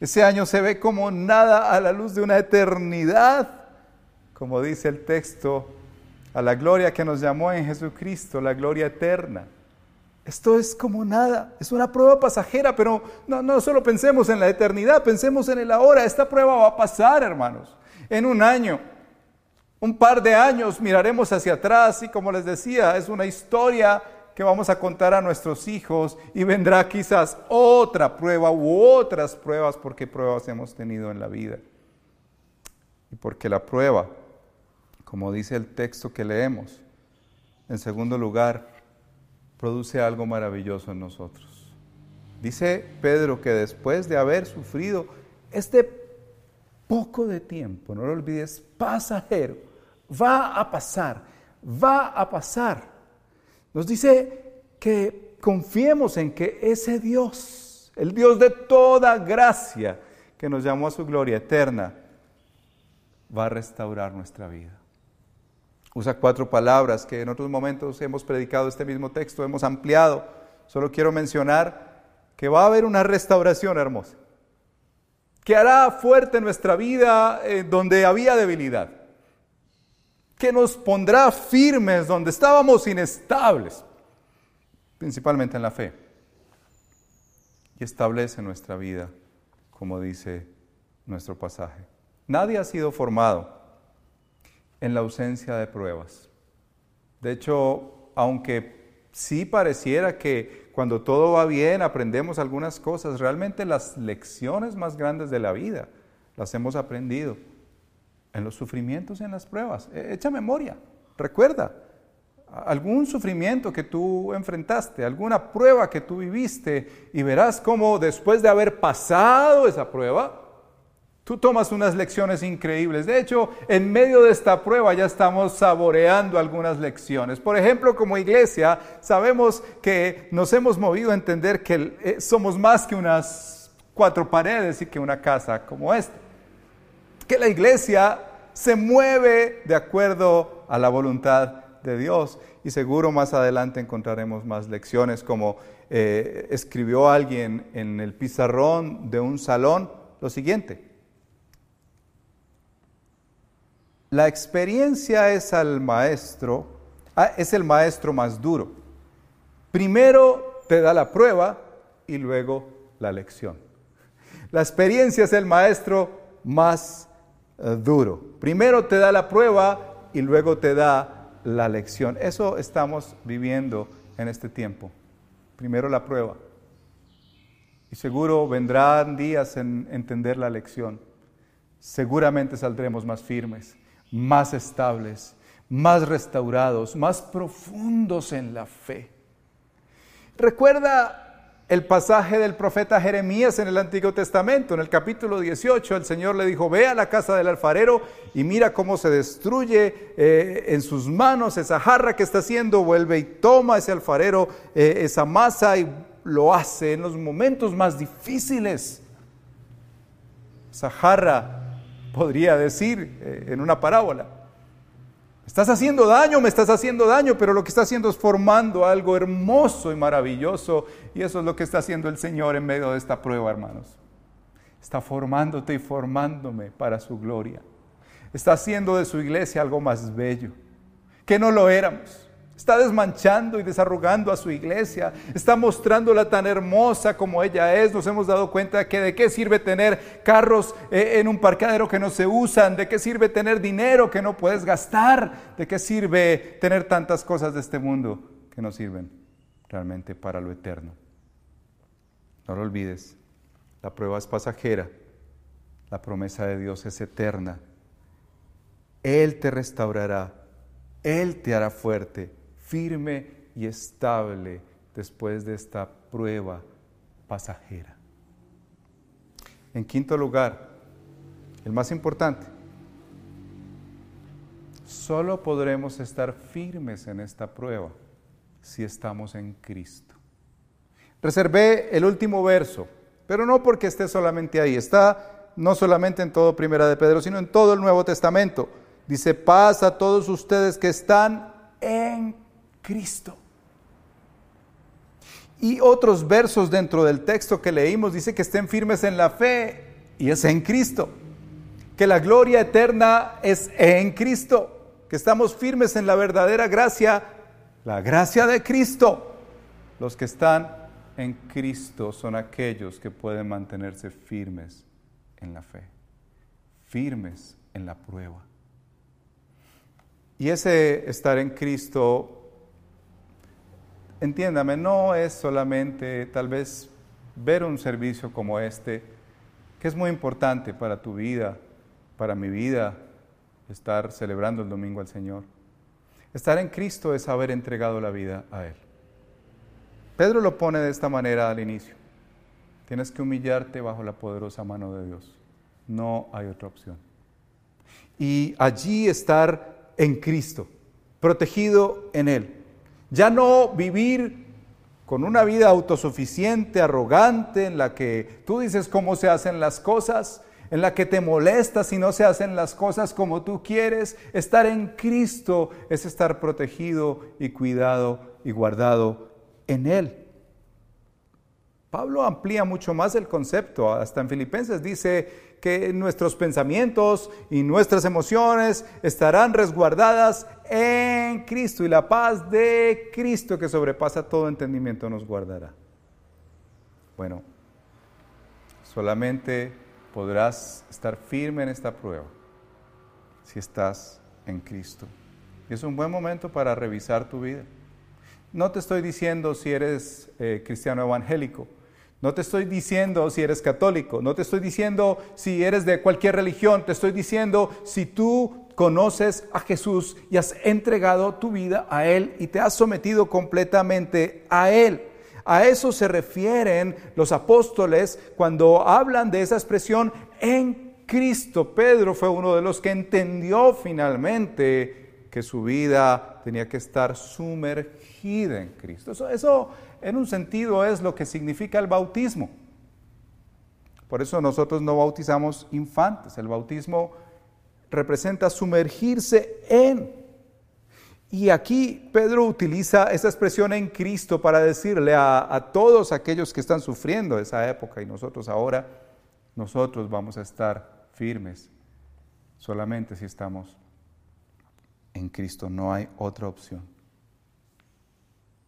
Ese año se ve como nada a la luz de una eternidad, como dice el texto, a la gloria que nos llamó en Jesucristo, la gloria eterna. Esto es como nada, es una prueba pasajera, pero no, no solo pensemos en la eternidad, pensemos en el ahora. Esta prueba va a pasar, hermanos, en un año, un par de años miraremos hacia atrás y como les decía, es una historia que vamos a contar a nuestros hijos y vendrá quizás otra prueba u otras pruebas porque pruebas hemos tenido en la vida. Y porque la prueba, como dice el texto que leemos, en segundo lugar, produce algo maravilloso en nosotros. Dice Pedro que después de haber sufrido este poco de tiempo, no lo olvides, pasajero, va a pasar, va a pasar nos dice que confiemos en que ese Dios, el Dios de toda gracia, que nos llamó a su gloria eterna, va a restaurar nuestra vida. Usa cuatro palabras que en otros momentos hemos predicado este mismo texto, hemos ampliado. Solo quiero mencionar que va a haber una restauración hermosa, que hará fuerte nuestra vida eh, donde había debilidad que nos pondrá firmes donde estábamos inestables, principalmente en la fe, y establece nuestra vida, como dice nuestro pasaje. Nadie ha sido formado en la ausencia de pruebas. De hecho, aunque sí pareciera que cuando todo va bien aprendemos algunas cosas, realmente las lecciones más grandes de la vida las hemos aprendido en los sufrimientos y en las pruebas. E, echa memoria, recuerda algún sufrimiento que tú enfrentaste, alguna prueba que tú viviste y verás cómo después de haber pasado esa prueba, tú tomas unas lecciones increíbles. De hecho, en medio de esta prueba ya estamos saboreando algunas lecciones. Por ejemplo, como iglesia, sabemos que nos hemos movido a entender que eh, somos más que unas cuatro paredes y que una casa como esta que la iglesia se mueve de acuerdo a la voluntad de Dios. Y seguro más adelante encontraremos más lecciones, como eh, escribió alguien en el pizarrón de un salón lo siguiente. La experiencia es al maestro, ah, es el maestro más duro. Primero te da la prueba y luego la lección. La experiencia es el maestro más duro. Primero te da la prueba y luego te da la lección. Eso estamos viviendo en este tiempo. Primero la prueba. Y seguro vendrán días en entender la lección. Seguramente saldremos más firmes, más estables, más restaurados, más profundos en la fe. Recuerda el pasaje del profeta Jeremías en el Antiguo Testamento. En el capítulo 18 el Señor le dijo, ve a la casa del alfarero y mira cómo se destruye eh, en sus manos esa jarra que está haciendo, vuelve y toma ese alfarero eh, esa masa y lo hace en los momentos más difíciles. Esa jarra podría decir eh, en una parábola Estás haciendo daño, me estás haciendo daño, pero lo que está haciendo es formando algo hermoso y maravilloso. Y eso es lo que está haciendo el Señor en medio de esta prueba, hermanos. Está formándote y formándome para su gloria. Está haciendo de su iglesia algo más bello, que no lo éramos. Está desmanchando y desarrugando a su iglesia. Está mostrándola tan hermosa como ella es. Nos hemos dado cuenta que de qué sirve tener carros eh, en un parqueadero que no se usan. De qué sirve tener dinero que no puedes gastar. De qué sirve tener tantas cosas de este mundo que no sirven realmente para lo eterno. No lo olvides. La prueba es pasajera. La promesa de Dios es eterna. Él te restaurará, Él te hará fuerte, firme y estable después de esta prueba pasajera. En quinto lugar, el más importante, solo podremos estar firmes en esta prueba si estamos en Cristo. Reservé el último verso, pero no porque esté solamente ahí, está no solamente en todo Primera de Pedro, sino en todo el Nuevo Testamento. Dice, paz a todos ustedes que están en Cristo. Y otros versos dentro del texto que leímos dice que estén firmes en la fe y es en Cristo. Que la gloria eterna es en Cristo. Que estamos firmes en la verdadera gracia, la gracia de Cristo. Los que están en Cristo son aquellos que pueden mantenerse firmes en la fe, firmes en la prueba. Y ese estar en Cristo, entiéndame, no es solamente tal vez ver un servicio como este, que es muy importante para tu vida, para mi vida, estar celebrando el domingo al Señor. Estar en Cristo es haber entregado la vida a Él. Pedro lo pone de esta manera al inicio. Tienes que humillarte bajo la poderosa mano de Dios. No hay otra opción. Y allí estar en Cristo, protegido en Él. Ya no vivir con una vida autosuficiente, arrogante, en la que tú dices cómo se hacen las cosas, en la que te molestas si no se hacen las cosas como tú quieres. Estar en Cristo es estar protegido y cuidado y guardado en Él. Pablo amplía mucho más el concepto, hasta en Filipenses dice que nuestros pensamientos y nuestras emociones estarán resguardadas en Cristo y la paz de Cristo que sobrepasa todo entendimiento nos guardará. Bueno, solamente podrás estar firme en esta prueba si estás en Cristo. Y es un buen momento para revisar tu vida. No te estoy diciendo si eres eh, cristiano evangélico, no te estoy diciendo si eres católico, no te estoy diciendo si eres de cualquier religión, te estoy diciendo si tú conoces a Jesús y has entregado tu vida a Él y te has sometido completamente a Él. A eso se refieren los apóstoles cuando hablan de esa expresión en Cristo. Pedro fue uno de los que entendió finalmente que su vida tenía que estar sumergida en Cristo. Eso, en un sentido es lo que significa el bautismo. Por eso nosotros no bautizamos infantes. El bautismo representa sumergirse en. Y aquí Pedro utiliza esa expresión en Cristo para decirle a, a, todos aquellos que están sufriendo esa época y nosotros ahora, nosotros vamos a estar firmes solamente si estamos en Cristo. No hay otra opción.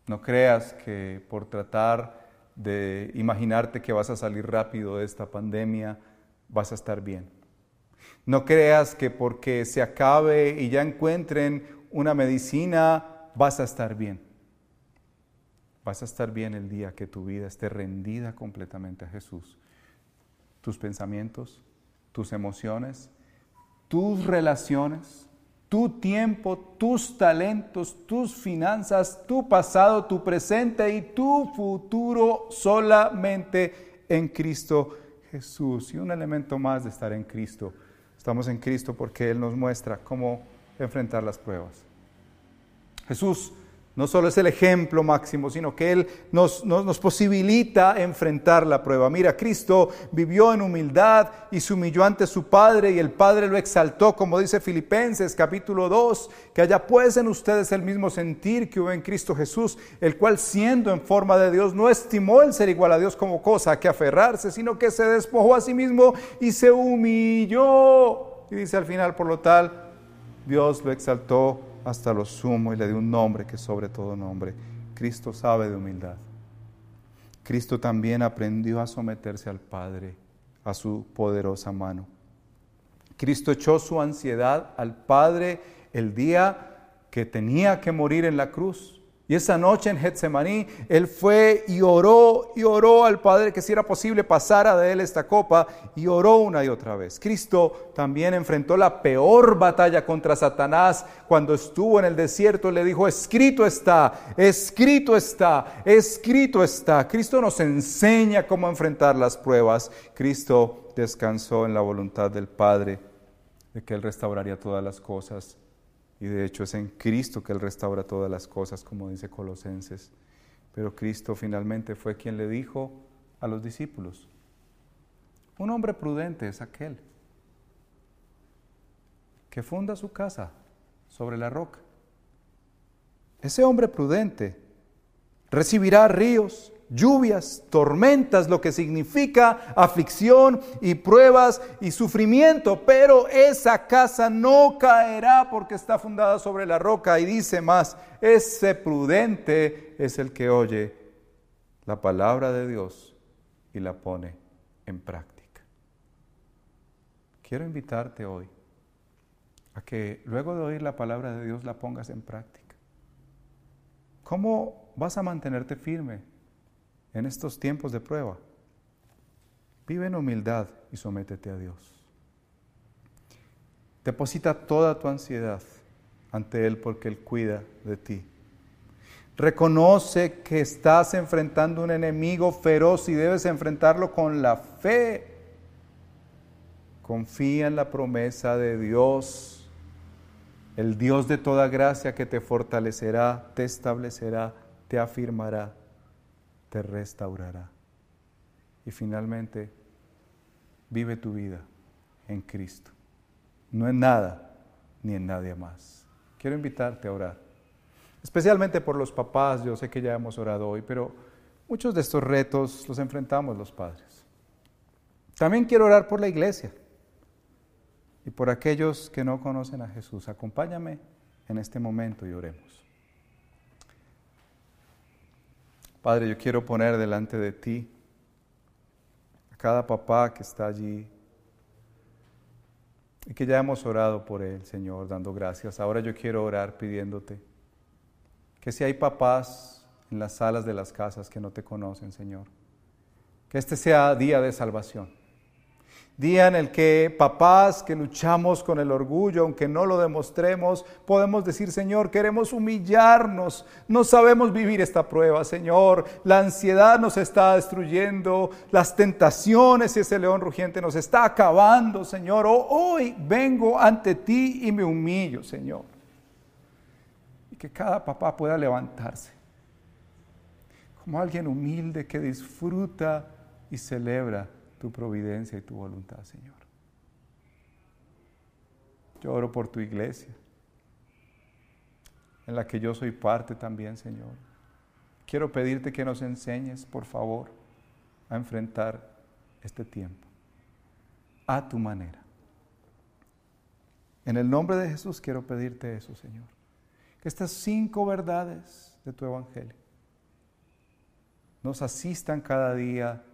No creas que por tratar de imaginarte que vas a salir rápido de esta pandemia, vas a estar bien. No creas que porque se acabe y ya encuentren una medicina, vas a estar bien. Vas a estar bien el día que tu vida esté rendida completamente a Jesús. Tus pensamientos, tus emociones, tus relaciones, tu tiempo, tus talentos, tus finanzas, tu pasado, tu presente y tu futuro solamente en Cristo Jesús. Y un elemento más de estar en Cristo. Estamos en Cristo porque Él nos muestra cómo enfrentar las pruebas. Jesús no solo es el ejemplo máximo, sino que Él nos, nos, posibilita enfrentar la prueba. Mira, Cristo vivió en humildad y se humilló ante su Padre y el Padre lo exaltó, como dice Filipenses capítulo 2, que haya pues en ustedes el mismo sentir que hubo en Cristo Jesús, el cual siendo en forma de Dios no estimó el ser igual a Dios como cosa a que aferrarse, sino que se despojó a sí mismo y se humilló. Y dice al final, por lo tal, Dios lo exaltó hasta lo sumo y le dio un nombre que sobre todo nombre. Cristo sabe de humildad. Cristo también aprendió a someterse al Padre, a su poderosa mano. Cristo echó su ansiedad al Padre el día que tenía que morir en la cruz. Y esa noche en Getsemaní, él fue y oró y oró al Padre que si era posible pasara de él esta copa y oró una y otra vez. Cristo también enfrentó la peor batalla contra Satanás cuando estuvo en el desierto. Le dijo, escrito está, escrito está, escrito está. Cristo nos enseña cómo enfrentar las pruebas. Cristo descansó en la voluntad del Padre de que Él restauraría todas las cosas y de hecho es en Cristo que Él restaura todas las cosas, como dice Colosenses. Pero Cristo finalmente fue quien le dijo a los discípulos, un hombre prudente es aquel que funda su casa sobre la roca. Ese hombre prudente recibirá ríos, lluvias, tormentas, lo que significa aflicción y pruebas y sufrimiento, pero esa casa no caerá porque está fundada sobre la roca y dice más, ese prudente es el que oye la palabra de Dios y la pone en práctica. Quiero invitarte hoy a que luego de oír la palabra de Dios la pongas en práctica. ¿Cómo vas a mantenerte firme en estos tiempos de prueba. Vive en humildad y sométete a Dios. Deposita toda tu ansiedad ante Él porque Él cuida de ti. Reconoce que estás enfrentando un enemigo feroz y debes enfrentarlo con la fe. Confía en la promesa de Dios, el Dios de toda gracia que te fortalecerá, te establecerá, te afirmará te restaurará. Y finalmente, vive tu vida en Cristo, no en nada ni en nadie más. Quiero invitarte a orar, especialmente por los papás, yo sé que ya hemos orado hoy, pero muchos de estos retos los enfrentamos los padres. También quiero orar por la iglesia y por aquellos que no conocen a Jesús. Acompáñame en este momento y oremos. Padre, yo quiero poner delante de ti a cada papá que está allí y que ya hemos orado por él, Señor, dando gracias. Ahora yo quiero orar pidiéndote que si hay papás en las salas de las casas que no te conocen, Señor, que este sea día de salvación Día en el que papás que luchamos con el orgullo, aunque no lo demostremos, podemos decir, Señor, queremos humillarnos, no sabemos vivir esta prueba, Señor. La ansiedad nos está destruyendo, las tentaciones y ese león rugiente nos está acabando, Señor. Oh, hoy vengo ante ti y me humillo, Señor. Y que cada papá pueda levantarse como alguien humilde que disfruta y celebra tu providencia y tu voluntad, Señor. Yo oro por tu iglesia, en la que yo soy parte también, Señor. Quiero pedirte que nos enseñes, por favor, a enfrentar este tiempo a tu manera. En el nombre de Jesús quiero pedirte eso, Señor. Que estas cinco verdades de tu Evangelio nos asistan cada día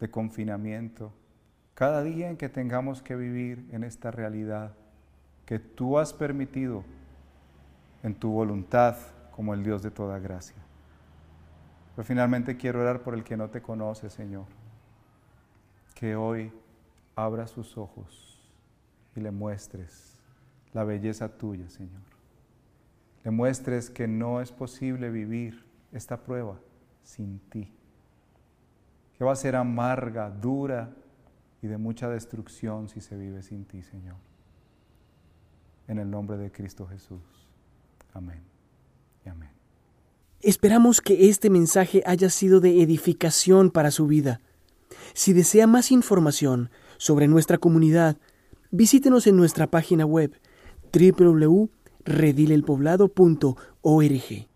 de confinamiento, cada día en que tengamos que vivir en esta realidad que tú has permitido en tu voluntad como el Dios de toda gracia. Pero finalmente quiero orar por el que no te conoce, Señor, que hoy abra sus ojos y le muestres la belleza tuya, Señor. Le muestres que no es posible vivir esta prueba sin ti que va a ser amarga, dura y de mucha destrucción si se vive sin ti, Señor. En el nombre de Cristo Jesús. Amén. Y amén. Esperamos que este mensaje haya sido de edificación para su vida. Si desea más información sobre nuestra comunidad, visítenos en nuestra página web www.redilelpoblado.org.